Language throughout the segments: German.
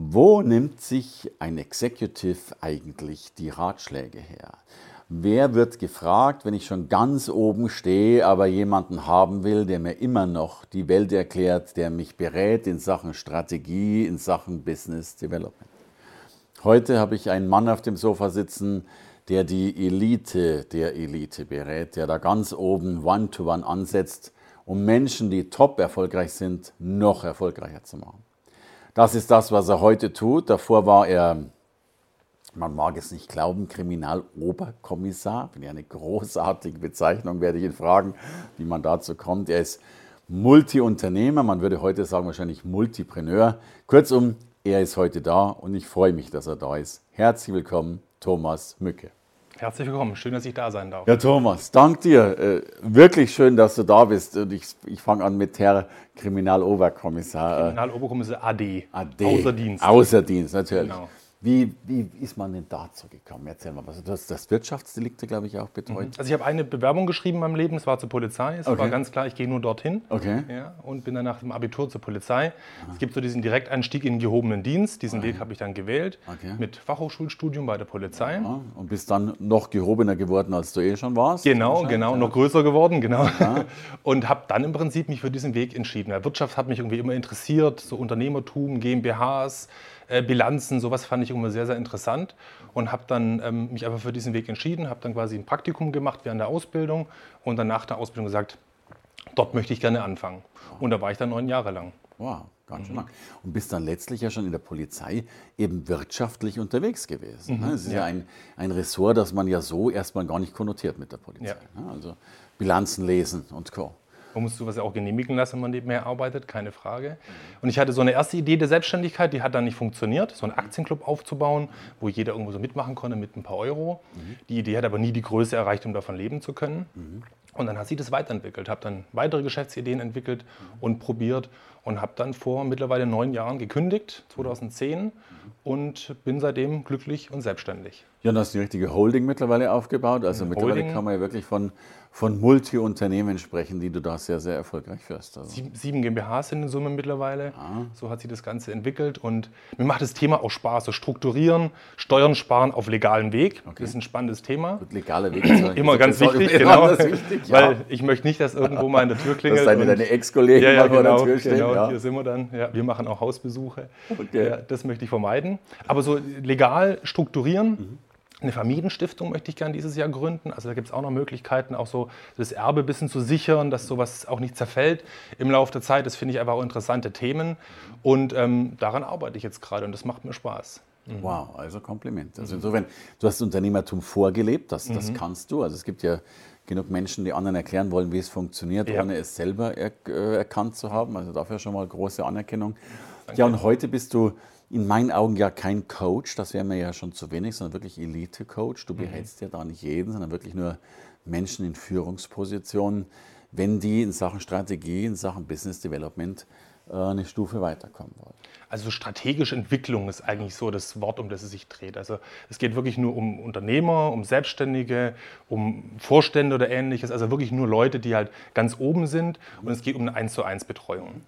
Wo nimmt sich ein Executive eigentlich die Ratschläge her? Wer wird gefragt, wenn ich schon ganz oben stehe, aber jemanden haben will, der mir immer noch die Welt erklärt, der mich berät in Sachen Strategie, in Sachen Business Development? Heute habe ich einen Mann auf dem Sofa sitzen, der die Elite der Elite berät, der da ganz oben One-to-One -one ansetzt, um Menschen, die top erfolgreich sind, noch erfolgreicher zu machen. Das ist das, was er heute tut. Davor war er, man mag es nicht glauben, Kriminaloberkommissar. Finde ich eine großartige Bezeichnung, werde ich ihn fragen, wie man dazu kommt. Er ist Multiunternehmer, man würde heute sagen wahrscheinlich Multipreneur. Kurzum, er ist heute da und ich freue mich, dass er da ist. Herzlich willkommen, Thomas Mücke. Herzlich willkommen, schön, dass ich da sein darf. Ja, Thomas, dank dir. Äh, wirklich schön, dass du da bist. Und ich, ich fange an mit Herr Kriminaloberkommissar. Kriminaloberkommissar AD. AD. Außer Dienst. Außer Dienst, natürlich. Genau. Wie, wie ist man denn dazu gekommen? Erzähl mal was. Du hast das Wirtschaftsdelikte, glaube ich, auch betreut. Mhm. Also ich habe eine Bewerbung geschrieben in meinem Leben, es war zur Polizei. Es okay. war ganz klar, ich gehe nur dorthin. Okay. Ja, und bin dann nach dem Abitur zur Polizei. Aha. Es gibt so diesen Direkteinstieg in den gehobenen Dienst. Diesen okay. Weg habe ich dann gewählt. Okay. Mit Fachhochschulstudium bei der Polizei. Ja, und bist dann noch gehobener geworden, als du eh schon warst? Genau, genau. Ja. Noch größer geworden, genau. Und habe dann im Prinzip mich für diesen Weg entschieden. Wirtschaft hat mich irgendwie immer interessiert. So Unternehmertum, GmbHs. Äh, Bilanzen, sowas fand ich immer sehr, sehr interessant und habe dann ähm, mich einfach für diesen Weg entschieden, habe dann quasi ein Praktikum gemacht während der Ausbildung und dann nach der Ausbildung gesagt, dort möchte ich gerne anfangen. Und da war ich dann neun Jahre lang. Wow, ganz schön mhm. lang. Und bist dann letztlich ja schon in der Polizei eben wirtschaftlich unterwegs gewesen. Ne? Mhm, Es ist ja, ja ein, ein Ressort, das man ja so erstmal gar nicht konnotiert mit der Polizei. Ja. Ne? Also Bilanzen lesen und Co. Man muss sowas ja auch genehmigen lassen, wenn man nebenher arbeitet, keine Frage. Und ich hatte so eine erste Idee der Selbstständigkeit, die hat dann nicht funktioniert, so einen Aktienclub aufzubauen, wo jeder irgendwo so mitmachen konnte mit ein paar Euro. Die Idee hat aber nie die Größe erreicht, um davon leben zu können. Und dann hat sich das weiterentwickelt, habe dann weitere Geschäftsideen entwickelt und probiert und habe dann vor mittlerweile neun Jahren gekündigt, 2010, und bin seitdem glücklich und selbstständig. Ja, und hast die richtige Holding mittlerweile aufgebaut. Also Holding. mittlerweile kann man ja wirklich von von Multi-Unternehmen sprechen, die du da sehr, sehr erfolgreich führst. Also. Sieben GmbHs sind in Summe mittlerweile. Ah. So hat sich das Ganze entwickelt. Und mir macht das Thema auch Spaß. So strukturieren, Steuern sparen auf legalem Weg. Okay. Das ist ein spannendes Thema. Gut, legaler Weg ist immer ganz wichtig, genau. Wichtig, ja. Weil ich möchte nicht, dass irgendwo mal in der Tür klingelt. Dass deine, deine Ex-Kollegen ja, ja, mal genau, vor der Tür stehen. Genau, ja. hier sind wir dann. Ja, wir machen auch Hausbesuche. Okay. Ja, das möchte ich vermeiden. Aber so legal strukturieren. Mhm eine Familienstiftung möchte ich gerne dieses Jahr gründen. Also da gibt es auch noch Möglichkeiten, auch so das Erbe ein bisschen zu sichern, dass sowas auch nicht zerfällt im Laufe der Zeit. Das finde ich einfach auch interessante Themen. Und ähm, daran arbeite ich jetzt gerade und das macht mir Spaß. Mhm. Wow, also Kompliment. Also insofern, du hast Unternehmertum vorgelebt, das, das mhm. kannst du. Also es gibt ja genug Menschen, die anderen erklären wollen, wie es funktioniert, ja. ohne es selber er, äh, erkannt zu haben. Also dafür schon mal große Anerkennung. Danke. Ja, und heute bist du in meinen Augen ja kein Coach, das wäre mir ja schon zu wenig, sondern wirklich Elite-Coach. Du mhm. berätst ja da nicht jeden, sondern wirklich nur Menschen in Führungspositionen, wenn die in Sachen Strategie, in Sachen Business Development äh, eine Stufe weiterkommen wollen. Also strategische Entwicklung ist eigentlich so das Wort, um das es sich dreht. Also es geht wirklich nur um Unternehmer, um Selbstständige, um Vorstände oder ähnliches. Also wirklich nur Leute, die halt ganz oben sind. Und es geht um eine 1 zu 1 Betreuung.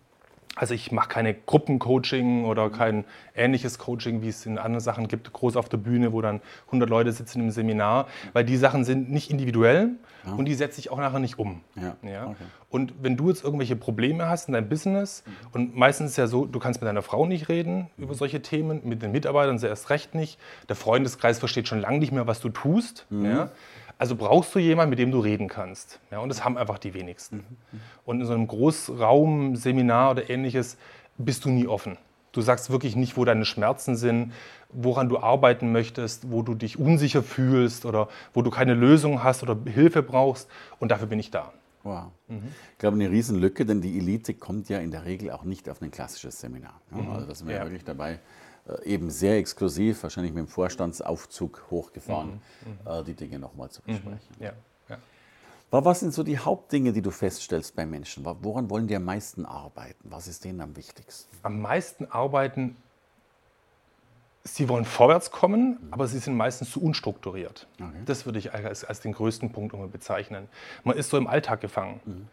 Also ich mache keine Gruppencoaching oder kein ähnliches Coaching, wie es in anderen Sachen gibt, groß auf der Bühne, wo dann 100 Leute sitzen im Seminar, weil die Sachen sind nicht individuell ja. und die setze ich auch nachher nicht um. Ja. ja? Okay. Und wenn du jetzt irgendwelche Probleme hast in deinem Business, mhm. und meistens ist es ja so, du kannst mit deiner Frau nicht reden mhm. über solche Themen, mit den Mitarbeitern sehr erst recht nicht, der Freundeskreis versteht schon lange nicht mehr, was du tust. Mhm. Ja? Also brauchst du jemanden, mit dem du reden kannst. Ja, und das haben einfach die wenigsten. Und in so einem Großraum-Seminar oder ähnliches bist du nie offen. Du sagst wirklich nicht, wo deine Schmerzen sind, woran du arbeiten möchtest, wo du dich unsicher fühlst oder wo du keine Lösung hast oder Hilfe brauchst. Und dafür bin ich da. Wow. Mhm. Ich glaube, eine Riesenlücke, denn die Elite kommt ja in der Regel auch nicht auf ein klassisches Seminar. Ja, mhm. Also da sind wir ja. wirklich dabei, eben sehr exklusiv, wahrscheinlich mit dem Vorstandsaufzug hochgefahren, mhm. äh, die Dinge nochmal zu besprechen. Mhm. Ja. Ja. Was sind so die Hauptdinge, die du feststellst bei Menschen? Woran wollen die am meisten arbeiten? Was ist denen am wichtigsten? Am meisten arbeiten, sie wollen vorwärts kommen, mhm. aber sie sind meistens zu unstrukturiert. Okay. Das würde ich als, als den größten Punkt bezeichnen. Man ist so im Alltag gefangen.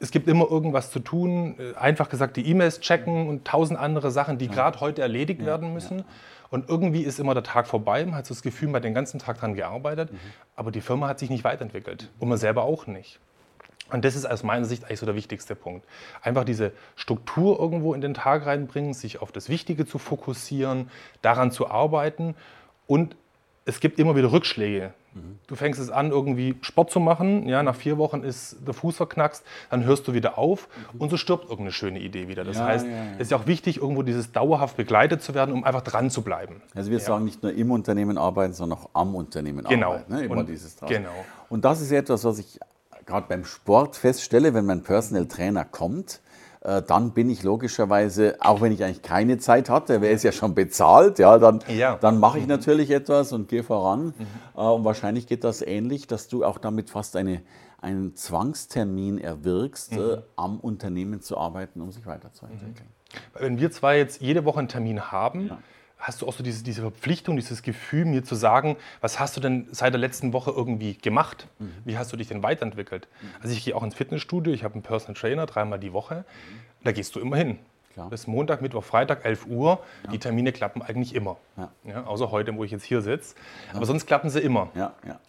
Es gibt immer irgendwas zu tun. Äh, einfach gesagt, die E-Mails checken und tausend andere Sachen, die ja. gerade heute erledigt ja, werden müssen. Ja. Und irgendwie ist immer der Tag vorbei. Man hat so das Gefühl, man hat den ganzen Tag daran gearbeitet, mhm. aber die Firma hat sich nicht weiterentwickelt und man selber auch nicht. Und das ist aus meiner Sicht eigentlich so der wichtigste Punkt. Einfach diese Struktur irgendwo in den Tag reinbringen, sich auf das Wichtige zu fokussieren, daran zu arbeiten und es gibt immer wieder Rückschläge. Mhm. Du fängst es an, irgendwie Sport zu machen, ja, nach vier Wochen ist der Fuß verknackst, dann hörst du wieder auf mhm. und so stirbt irgendeine schöne Idee wieder. Das ja, heißt, ja, ja. es ist ja auch wichtig, irgendwo dieses dauerhaft begleitet zu werden, um einfach dran zu bleiben. Also wir sagen nicht nur im Unternehmen arbeiten, sondern auch am Unternehmen genau. arbeiten. Ne? Immer und, dieses genau. Und das ist etwas, was ich gerade beim Sport feststelle, wenn mein Personal Trainer kommt, dann bin ich logischerweise, auch wenn ich eigentlich keine Zeit hatte, wer ist ja schon bezahlt, ja, dann, ja. dann mache ich mhm. natürlich etwas und gehe voran. Mhm. Äh, und wahrscheinlich geht das ähnlich, dass du auch damit fast eine, einen Zwangstermin erwirkst, mhm. äh, am Unternehmen zu arbeiten, um sich weiterzuentwickeln. Mhm. Wenn wir zwei jetzt jede Woche einen Termin haben, ja hast du auch so diese, diese Verpflichtung, dieses Gefühl, mir zu sagen, was hast du denn seit der letzten Woche irgendwie gemacht? Mhm. Wie hast du dich denn weiterentwickelt? Mhm. Also ich gehe auch ins Fitnessstudio, ich habe einen Personal Trainer dreimal die Woche, mhm. da gehst du immer hin. Klar. Bis Montag, Mittwoch, Freitag, 11 Uhr. Ja. Die Termine klappen eigentlich immer. Ja. Ja, außer heute, wo ich jetzt hier sitze. Aber sonst klappen sie immer.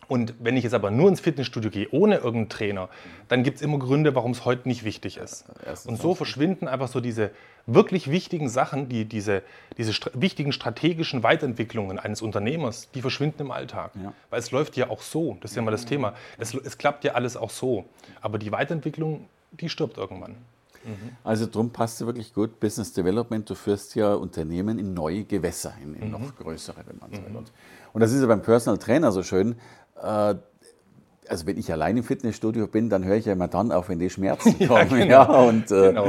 Und wenn ich jetzt aber nur ins Fitnessstudio gehe, ohne irgendeinen Trainer, dann gibt es immer Gründe, warum es heute nicht wichtig ist. Und so verschwinden einfach so diese wirklich wichtigen Sachen, die, diese, diese st wichtigen strategischen Weiterentwicklungen eines Unternehmers, die verschwinden im Alltag. Weil es läuft ja auch so. Das ist ja mal das Thema. Es, es klappt ja alles auch so. Aber die Weiterentwicklung, die stirbt irgendwann. Mhm. Also darum passt es wirklich gut, Business Development, du führst ja Unternehmen in neue Gewässer, in, in mhm. noch größere, wenn man so will. Und, und das ist ja beim Personal Trainer so schön. Äh, also wenn ich allein im Fitnessstudio bin, dann höre ich ja immer dann auf, wenn die Schmerzen kommen. ja, genau. ja, und äh, genau.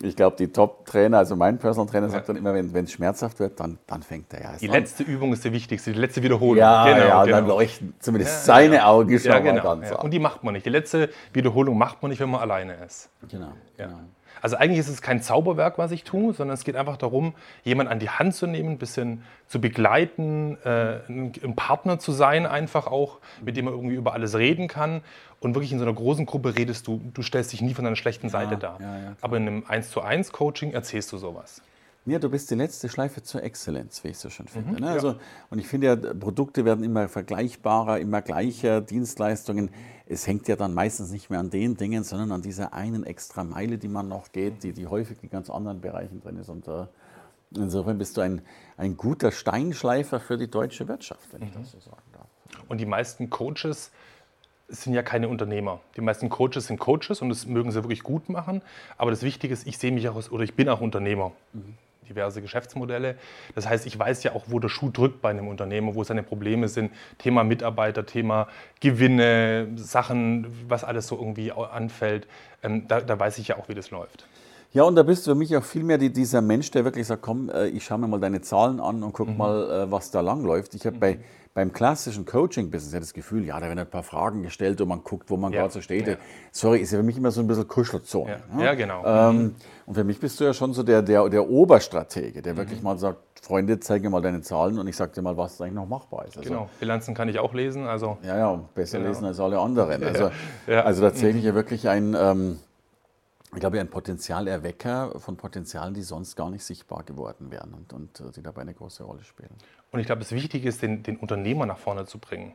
Ich glaube, die Top-Trainer, also mein Personal Trainer sagt ja. dann immer, wenn es schmerzhaft wird, dann, dann fängt er ja Die an. letzte Übung ist die wichtigste, die letzte Wiederholung. Ja, genau, ja genau. dann leuchten zumindest ja, seine Augen schon ja, genau, ganz ja. Und die macht man nicht. Die letzte Wiederholung macht man nicht, wenn man alleine ist. Genau. genau. Also eigentlich ist es kein Zauberwerk, was ich tue, sondern es geht einfach darum, jemanden an die Hand zu nehmen, ein bisschen zu begleiten, äh, ein Partner zu sein, einfach auch, mit dem man irgendwie über alles reden kann. Und wirklich in so einer großen Gruppe redest du, du stellst dich nie von deiner schlechten Seite ja, dar. Ja, ja, Aber in einem 1 zu 1 Coaching erzählst du sowas. Ja, du bist die letzte Schleife zur Exzellenz, wie ich so schön finde. Mhm, ne? also, Und ich finde ja, Produkte werden immer vergleichbarer, immer gleicher, Dienstleistungen. Es hängt ja dann meistens nicht mehr an den Dingen, sondern an dieser einen extra Meile, die man noch geht, die, die häufig in ganz anderen Bereichen drin ist. Und uh, insofern bist du ein, ein guter Steinschleifer für die deutsche Wirtschaft, wenn mhm. ich das so sagen darf. Und die meisten Coaches sind ja keine Unternehmer. Die meisten Coaches sind Coaches und das mögen sie wirklich gut machen. Aber das Wichtige ist, ich sehe mich auch als, oder ich bin auch Unternehmer. Mhm diverse Geschäftsmodelle. Das heißt, ich weiß ja auch, wo der Schuh drückt bei einem Unternehmer, wo seine Probleme sind. Thema Mitarbeiter, Thema Gewinne, Sachen, was alles so irgendwie anfällt. Ähm, da, da weiß ich ja auch, wie das läuft. Ja, und da bist du für mich auch vielmehr die, dieser Mensch, der wirklich sagt, komm, äh, ich schaue mir mal deine Zahlen an und guck mhm. mal, äh, was da langläuft. Ich habe mhm. bei, beim klassischen Coaching-Business ja das Gefühl, ja, da werden ein paar Fragen gestellt und man guckt, wo man ja. gerade so steht. Ja. Sorry, ist ja für mich immer so ein bisschen Kuschelzone. Ja, ja genau. Ähm, mhm. Und für mich bist du ja schon so der, der, der Oberstratege, der wirklich mhm. mal sagt, Freunde, zeige mal deine Zahlen und ich sage dir mal, was eigentlich noch machbar ist. Also, genau, Bilanzen kann ich auch lesen. Also, ja, ja, besser genau. lesen als alle anderen. Also, also tatsächlich ja wirklich ein... Ähm, ich glaube, ein Potenzialerwecker von Potenzialen, die sonst gar nicht sichtbar geworden wären und, und äh, die dabei eine große Rolle spielen. Und ich glaube, das Wichtige ist, den, den Unternehmer nach vorne zu bringen.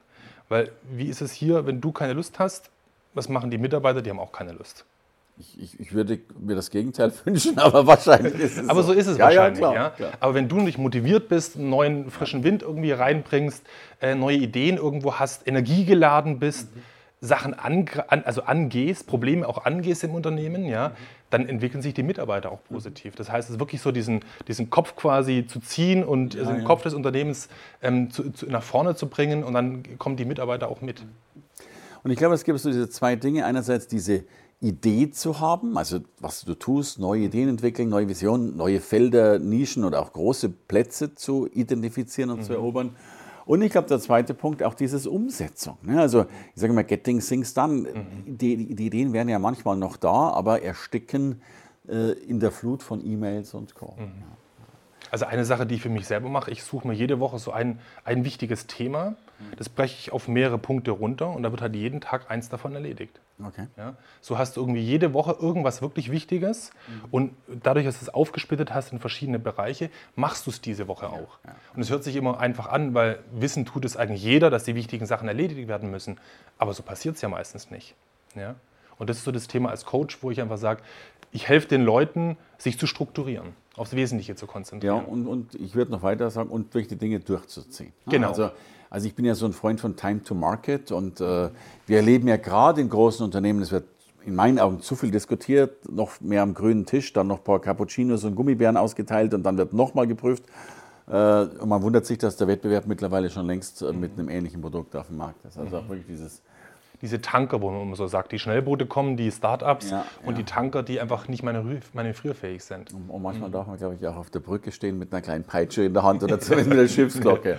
Weil wie ist es hier, wenn du keine Lust hast, was machen die Mitarbeiter? Die haben auch keine Lust. Ich, ich, ich, würde mir das Gegenteil wünschen, aber wahrscheinlich ist es Aber so, so ist es ja, wahrscheinlich. Ja, klar, ja. Klar. Aber wenn du nicht motiviert bist, einen neuen frischen Wind irgendwie reinbringst, äh, neue Ideen irgendwo hast, energiegeladen bist, mhm Sachen an, also angehst, Probleme auch angehst im Unternehmen, ja, dann entwickeln sich die Mitarbeiter auch positiv. Das heißt, es ist wirklich so, diesen, diesen Kopf quasi zu ziehen und ja, den ja. Kopf des Unternehmens ähm, zu, zu, nach vorne zu bringen und dann kommen die Mitarbeiter auch mit. Und ich glaube, es gibt so diese zwei Dinge. Einerseits diese Idee zu haben, also was du tust, neue Ideen entwickeln, neue Visionen, neue Felder, Nischen oder auch große Plätze zu identifizieren und zu erobern. Und ich glaube, der zweite Punkt, auch dieses Umsetzung. Ne? Also ich sage mal, getting things done. Die, die, die Ideen werden ja manchmal noch da, aber ersticken äh, in der Flut von E-Mails und Co. Also eine Sache, die ich für mich selber mache, ich suche mir jede Woche so ein, ein wichtiges Thema, das breche ich auf mehrere Punkte runter und da wird halt jeden Tag eins davon erledigt. Okay. Ja? So hast du irgendwie jede Woche irgendwas wirklich Wichtiges und dadurch, dass du es aufgesplittet hast in verschiedene Bereiche, machst du es diese Woche auch. Und es hört sich immer einfach an, weil wissen tut es eigentlich jeder, dass die wichtigen Sachen erledigt werden müssen. Aber so passiert es ja meistens nicht. Ja? Und das ist so das Thema als Coach, wo ich einfach sage, ich helfe den Leuten, sich zu strukturieren, aufs Wesentliche zu Ja, konzentrieren. und, und ich würde noch weiter sagen, und durch die Dinge durchzuziehen. Genau. Also, also ich bin ja so ein Freund von Time to Market und äh, wir erleben ja gerade in großen Unternehmen, es wird in meinen Augen zu viel diskutiert, noch mehr am grünen Tisch, dann noch ein paar Cappuccinos und Gummibären ausgeteilt und dann wird nochmal geprüft. Äh, und man wundert sich, dass der Wettbewerb mittlerweile schon längst äh, mit einem ähnlichen Produkt auf dem Markt ist. Also auch wirklich dieses Diese Tanker, wo man immer so sagt, die Schnellboote kommen, die Startups Ja, und ja. die Tanker, die einfach nicht manövrierfähig sind. Und manchmal darf man, glaube ich, auch auf der Brücke stehen mit einer kleinen Peitsche in der Hand oder zumindest mit der Schiffsglocke,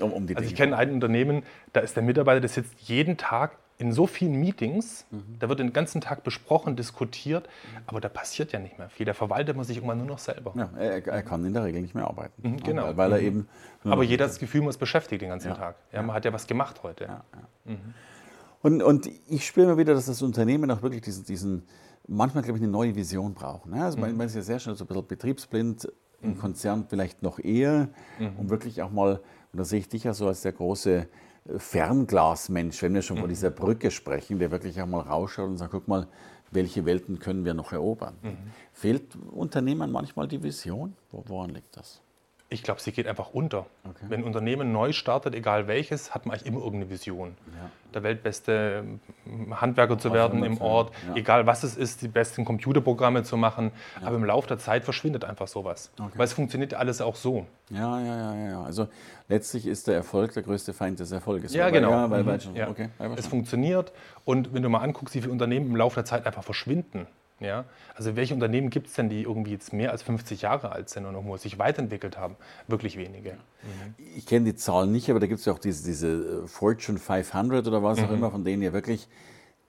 um, um die Also ich kenne ein Unternehmen, da ist der Mitarbeiter, der sitzt jeden Tag in so vielen Meetings, da wird den ganzen Tag besprochen, diskutiert, aber da passiert ja nicht mehr viel. Da verwaltet man sich irgendwann nur noch selber. Ja, er, er kann in der Regel nicht mehr arbeiten. genau. Weil, weil er eben. Aber jeder hat das Gefühl, man ist beschäftigt den ganzen Ja. Tag. Ja, man hat ja was gemacht heute. Und, und ich spüre immer wieder, dass das Unternehmen auch wirklich diesen, diesen manchmal, glaube ich, eine neue Vision braucht. Ne? Also man, man ist ja sehr schnell so ein bisschen betriebsblind, im Konzern vielleicht noch eher, um wirklich auch mal, und da sehe ich dich ja so als der große äh, Fernglasmensch, wenn wir schon von dieser Brücke sprechen, der wirklich auch mal rausschaut und sagt, guck mal, welche Welten können wir noch erobern. Fehlt Unternehmern manchmal die Vision? Wo, woran liegt das? Ich glaube, sie geht einfach unter. Okay. Wenn ein Unternehmen neu startet, egal welches, hat man eigentlich immer irgendeine Vision. Ja. Der weltbeste ähm, Handwerker zu werden im Ort, ja. egal was es ist, die besten Computerprogramme zu machen. Aber im Laufe der Zeit verschwindet einfach sowas. Weil es funktioniert alles auch so. Ja, ja, ja, ja, ja. Also letztlich ist der Erfolg der größte Feind des Erfolges. Ja, Weil- genau. Ja, weil, Mhm. weil schon, Ja. okay, Es funktioniert und wenn du mal anguckst, wie viele Unternehmen im Laufe der Zeit einfach verschwinden. Ja? Also welche Unternehmen gibt es denn, die irgendwie jetzt mehr als 50 Jahre alt sind und irgendwo sich weiterentwickelt haben? Wirklich wenige. Ich kenne die Zahlen nicht, aber da gibt es ja auch diese, diese äh, Fortune 500 oder was auch Mhm. immer, von denen ja wirklich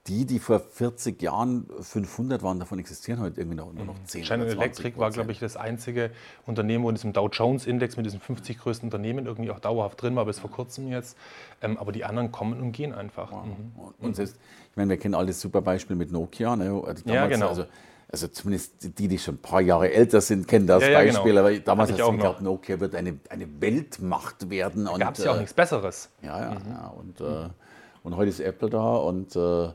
die, die vor 40 Jahren 500 waren, davon existieren heute irgendwie noch, nur noch 10 General oder 20 Electric war, glaube ich, das einzige Unternehmen, wo in diesem Dow Jones Index mit diesen 50 größten Unternehmen irgendwie auch dauerhaft drin war, bis vor kurzem jetzt. Ähm, aber die anderen kommen und gehen einfach. Mhm. Und- selbst, ich meine, wir kennen alle das super Beispiel mit Nokia. Ne? Also Ja, genau. Also, also zumindest die, die schon ein paar Jahre älter sind, kennen das Ja, ja, Beispiel. genau. Aber damals hast du geglaubt, Nokia wird eine, eine Weltmacht werden. und, Gab es ja auch äh, nichts Besseres. Ja, ja, ja. Und, äh, und heute ist Apple da und äh,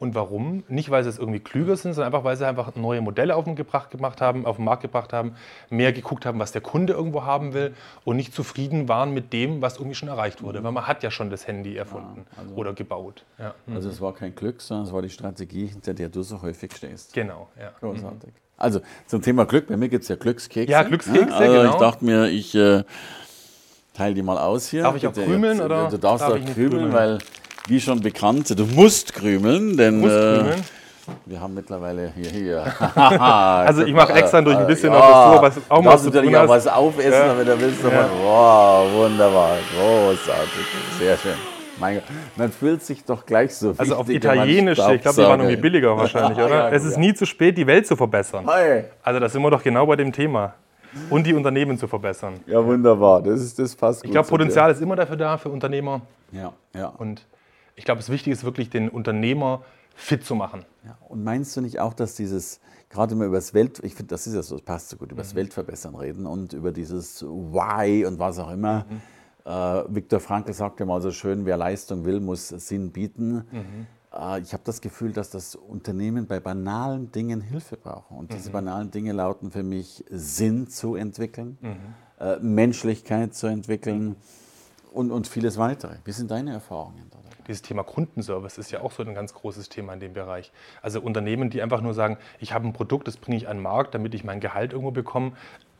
Und warum? Nicht, weil sie es irgendwie klüger sind, sondern einfach, weil sie einfach neue Modelle auf den, gebracht, gemacht haben, auf den Markt gebracht haben, mehr geguckt haben, was der Kunde irgendwo haben will und nicht zufrieden waren mit dem, was irgendwie schon erreicht wurde. Weil man hat ja schon das Handy erfunden oder gebaut. Ja. Also es war kein Glück, sondern es war die Strategie, hinter der du so häufig stehst. Genau, ja. Großartig. Also zum Thema Glück, bei mir gibt es ja Glückskekse. Ja, Glückskekse, also genau. Ich dachte mir, ich äh, teile die mal aus hier. Darf ich auch krümeln, oder Du darfst darf auch krümeln, krümeln? weil, wie schon bekannt, du musst krümeln, denn Muss äh, krümeln. wir haben mittlerweile hier, hier. Also ich mache extra durch ein bisschen noch ja, davor, was auch du mal zu natürlich tun hast. was aufessen, Ja. aber da willst du Ja. Wow, wunderbar, großartig, sehr schön. Mein Gott, man fühlt sich doch gleich so Also auf Italienisch, ich glaube, die waren irgendwie billiger wahrscheinlich, oder? Ja, es ist ja. nie zu spät, die Welt zu verbessern. Hi. Also da sind wir doch genau bei dem Thema. Und die Unternehmen zu verbessern. Ja, wunderbar. Das, ist, das passt Ich glaube, Potenzial ist immer dafür da für Unternehmer. Ja, ja. Und ich glaube, das Wichtige ist wirklich, den Unternehmer fit zu machen. ja. Und meinst du nicht auch, dass dieses, gerade wir über das Welt, ich finde, das ist ja so, das passt so gut, über das Weltverbessern reden und über dieses Why und was auch immer. Äh, Viktor Frankl sagte mal so schön, wer Leistung will, muss Sinn bieten. Äh, ich habe das Gefühl, dass das Unternehmen bei banalen Dingen Hilfe brauchen. Und diese banalen Dinge lauten für mich, Sinn zu entwickeln, äh, Menschlichkeit zu entwickeln und, und vieles weitere. Wie sind deine Erfahrungen dabei? Dieses Thema Kundenservice ist ja auch so ein ganz großes Thema in dem Bereich. Also Unternehmen, die einfach nur sagen, ich habe ein Produkt, das bringe ich an den Markt, damit ich mein Gehalt irgendwo bekomme,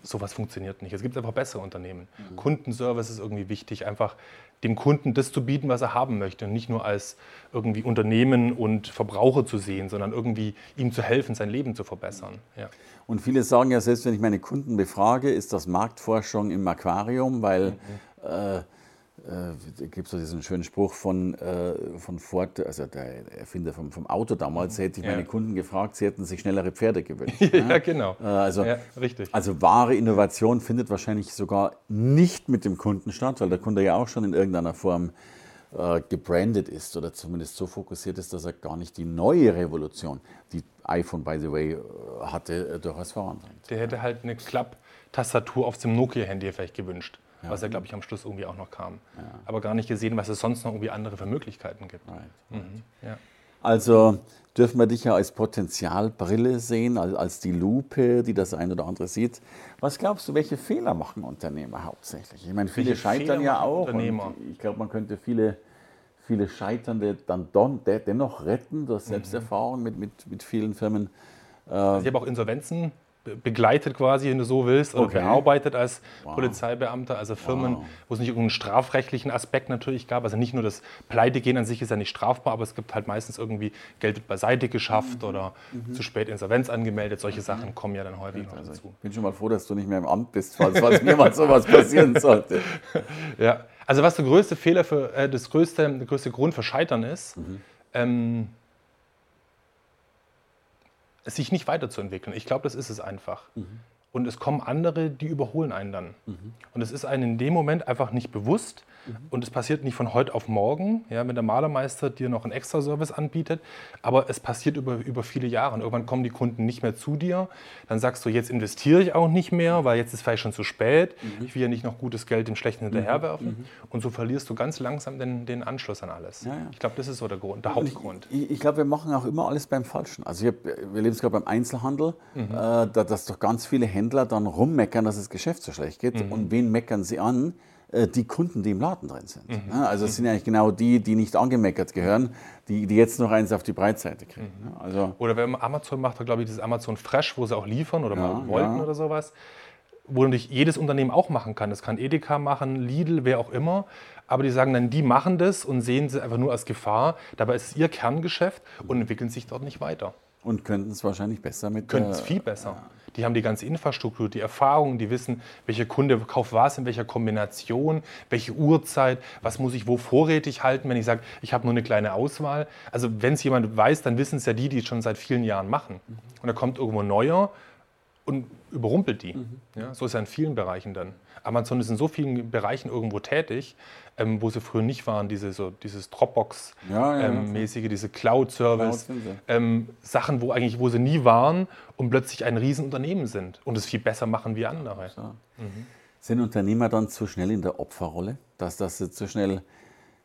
sowas funktioniert nicht. Es gibt einfach bessere Unternehmen. Mhm. Kundenservice ist irgendwie wichtig, einfach dem Kunden das zu bieten, was er haben möchte und nicht nur als irgendwie Unternehmen und Verbraucher zu sehen, sondern irgendwie ihm zu helfen, sein Leben zu verbessern. Ja. Und viele sagen ja, selbst wenn ich meine Kunden befrage, ist das Marktforschung im Aquarium, weil mhm. äh, äh, gibt es diesen schönen Spruch von, äh, von Ford, also der Erfinder vom, vom Auto damals, hätte ich meine Kunden gefragt, sie hätten sich schnellere Pferde gewünscht. ja, genau. Äh, also, ja, richtig. also wahre Innovation findet wahrscheinlich sogar nicht mit dem Kunden statt, weil der Kunde ja auch schon in irgendeiner Form äh, gebrandet ist oder zumindest so fokussiert ist, dass er gar nicht die neue Revolution, die iPhone, by the way, äh, hatte, äh, durchaus voranbringt. Der hätte halt eine Klapptastatur auf dem Nokia-Handy vielleicht gewünscht ja. was ja, glaube ich, am Schluss irgendwie auch noch kam. Ja. Aber gar nicht gesehen, was es sonst noch irgendwie andere für Möglichkeiten gibt. Right. Mhm. Ja. Also dürfen wir dich ja als Potenzialbrille sehen, als die Lupe, die das ein oder andere sieht. Was glaubst du, welche Fehler machen Unternehmer hauptsächlich? Ich meine, viele welche scheitern ja auch. ich glaube, man könnte viele, viele Scheiternde dann don, dennoch retten durch mhm. Selbsterfahrung mhm. mit, mit, mit vielen Firmen. Also ich habe auch Insolvenzen begleitet quasi, wenn du so willst, oder okay. bearbeitet als wow. Polizeibeamter, also Firmen, wow. wo es nicht irgendeinen strafrechtlichen Aspekt natürlich gab. Also nicht nur das Pleitegehen an sich ist ja nicht strafbar, aber es gibt halt meistens irgendwie Geld wird beiseite geschafft mhm. oder mhm. zu spät Insolvenz angemeldet. Solche mhm. Sachen kommen ja dann häufig noch also dazu. Ich bin schon mal froh, dass du nicht mehr im Amt bist, falls, falls mir mal sowas passieren sollte. Ja, also was der größte Fehler für, äh, das größte, der größte Grund für Scheitern ist, mhm. ähm, sich nicht weiterzuentwickeln. Ich glaube, das ist es einfach. Mhm. Und es kommen andere, die überholen einen dann. Mhm. Und es ist einem in dem Moment einfach nicht bewusst. Mhm. Und es passiert nicht von heute auf morgen, ja, wenn der Malermeister dir noch einen Extra-Service anbietet. Aber es passiert über, über viele Jahre. Und irgendwann kommen die Kunden nicht mehr zu dir. Dann sagst du, jetzt investiere ich auch nicht mehr, weil jetzt ist vielleicht schon zu spät. Mhm. Ich will ja nicht noch gutes Geld dem Schlechten mhm. hinterherwerfen. Mhm. Und so verlierst du ganz langsam den, den Anschluss an alles. Ja, ja. Ich glaube, das ist so der, Grund, der Hauptgrund. Ich, ich glaube, wir machen auch immer alles beim Falschen. Also wir leben es gerade beim Einzelhandel, mhm. äh, da, dass doch ganz viele Händler Händler dann rummeckern, dass das Geschäft so schlecht geht. Mhm. Und wen meckern sie an? Äh, die Kunden, die im Laden drin sind. Mhm. Also es sind ja eigentlich genau die, die nicht angemeckert gehören, die, die jetzt noch eins auf die Breitseite kriegen. Mhm. Also oder wenn Amazon macht, glaube ich, dieses Amazon Fresh, wo sie auch liefern oder ja, mal wollten ja. oder sowas, wo natürlich jedes Unternehmen auch machen kann. Das kann Edeka machen, Lidl, wer auch immer. Aber die sagen dann, die machen das und sehen es einfach nur als Gefahr. Dabei ist es ihr Kerngeschäft und entwickeln sich dort nicht weiter. Und könnten es wahrscheinlich besser mit. Könnten es viel besser. Ja. Die haben die ganze Infrastruktur, die Erfahrung, die wissen, welcher Kunde kauft was, in welcher Kombination, welche Uhrzeit, was muss ich wo vorrätig halten, wenn ich sage, ich habe nur eine kleine Auswahl. Also wenn es jemand weiß, dann wissen es ja die, die es schon seit vielen Jahren machen. Und da kommt irgendwo neuer und überrumpelt die. Mhm. Ja, so ist ja in vielen Bereichen dann. Amazon ist in so vielen Bereichen irgendwo tätig, ähm, wo sie früher nicht waren, diese, so, dieses Dropbox-mäßige, ja, ja, ähm, diese Cloud-Service, Cloud ähm, Sachen, wo eigentlich, wo sie nie waren und plötzlich ein Riesenunternehmen sind und es viel besser machen wie andere. Mhm. Sind Unternehmer dann zu schnell in der Opferrolle, dass das zu schnell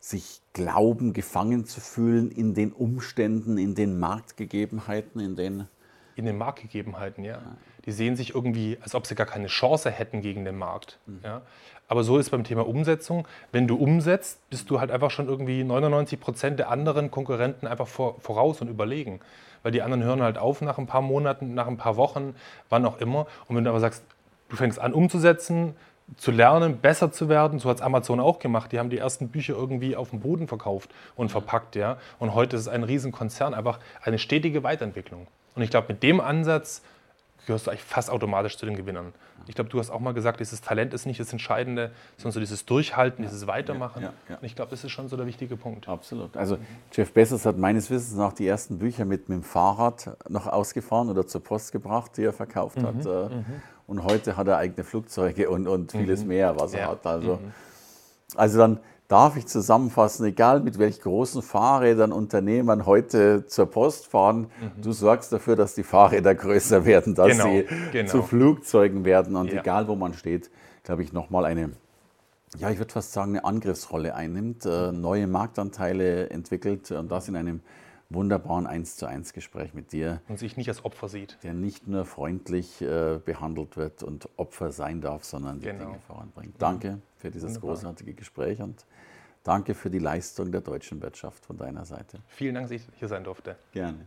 sich glauben, gefangen zu fühlen in den Umständen, in den Marktgegebenheiten, in den in den Marktgegebenheiten, ja. Die sehen sich irgendwie, als ob sie gar keine Chance hätten gegen den Markt. Mhm. Ja. Aber so ist es beim Thema Umsetzung. Wenn du umsetzt, bist du halt einfach schon irgendwie 99 Prozent der anderen Konkurrenten einfach vor, voraus und überlegen. Weil die anderen hören halt auf nach ein paar Monaten, nach ein paar Wochen, wann auch immer. Und wenn du aber sagst, du fängst an umzusetzen, zu lernen, besser zu werden. So hat es Amazon auch gemacht. Die haben die ersten Bücher irgendwie auf dem Boden verkauft und verpackt. Ja? Und heute ist es ein Riesenkonzern, einfach eine stetige Weiterentwicklung. Und ich glaube, mit dem Ansatz gehörst du eigentlich fast automatisch zu den Gewinnern. Ich glaube, du hast auch mal gesagt, dieses Talent ist nicht das Entscheidende, sondern so dieses Durchhalten, ja, dieses Weitermachen. Ja, ja, Und ich glaube, das ist schon so der wichtige Punkt. Absolut. Also Jeff Bezos hat meines Wissens nach die ersten Bücher mit, mit dem Fahrrad noch ausgefahren oder zur Post gebracht, die er verkauft mhm, hat. Äh, mhm. Und heute hat er eigene Flugzeuge und, und vieles mhm. mehr, was er hat. Also, mhm. also dann darf ich zusammenfassen, egal mit welch großen Fahrrädern Unternehmern heute zur Post fahren, mhm. du sorgst dafür, dass die Fahrräder größer werden, dass genau, sie genau. zu Flugzeugen werden und ja. egal wo man steht, glaube ich, nochmal eine, ja, ich würde fast sagen, eine Angriffsrolle einnimmt, äh, neue Marktanteile entwickelt und das in einem wunderbaren 1 zu 1 Gespräch mit dir. Und sich nicht als Opfer sieht. Der nicht nur freundlich äh, behandelt wird und Opfer sein darf, sondern die genau. Dinge voranbringt. Danke für dieses Wunderbar. großartige Gespräch und danke für die Leistung der deutschen Wirtschaft von deiner Seite. Vielen Dank, dass ich hier sein durfte. Gerne.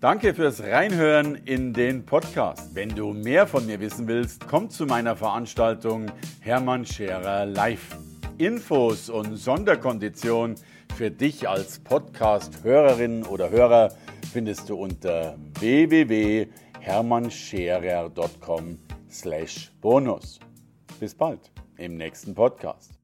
Danke fürs Reinhören in den Podcast. Wenn du mehr von mir wissen willst, komm zu meiner Veranstaltung Hermann Scherer Live. Infos und Sonderkonditionen für dich als Podcast-Hörerin oder Hörer findest du unter www.hermannscherer.com/bonus. Bis bald im nächsten Podcast.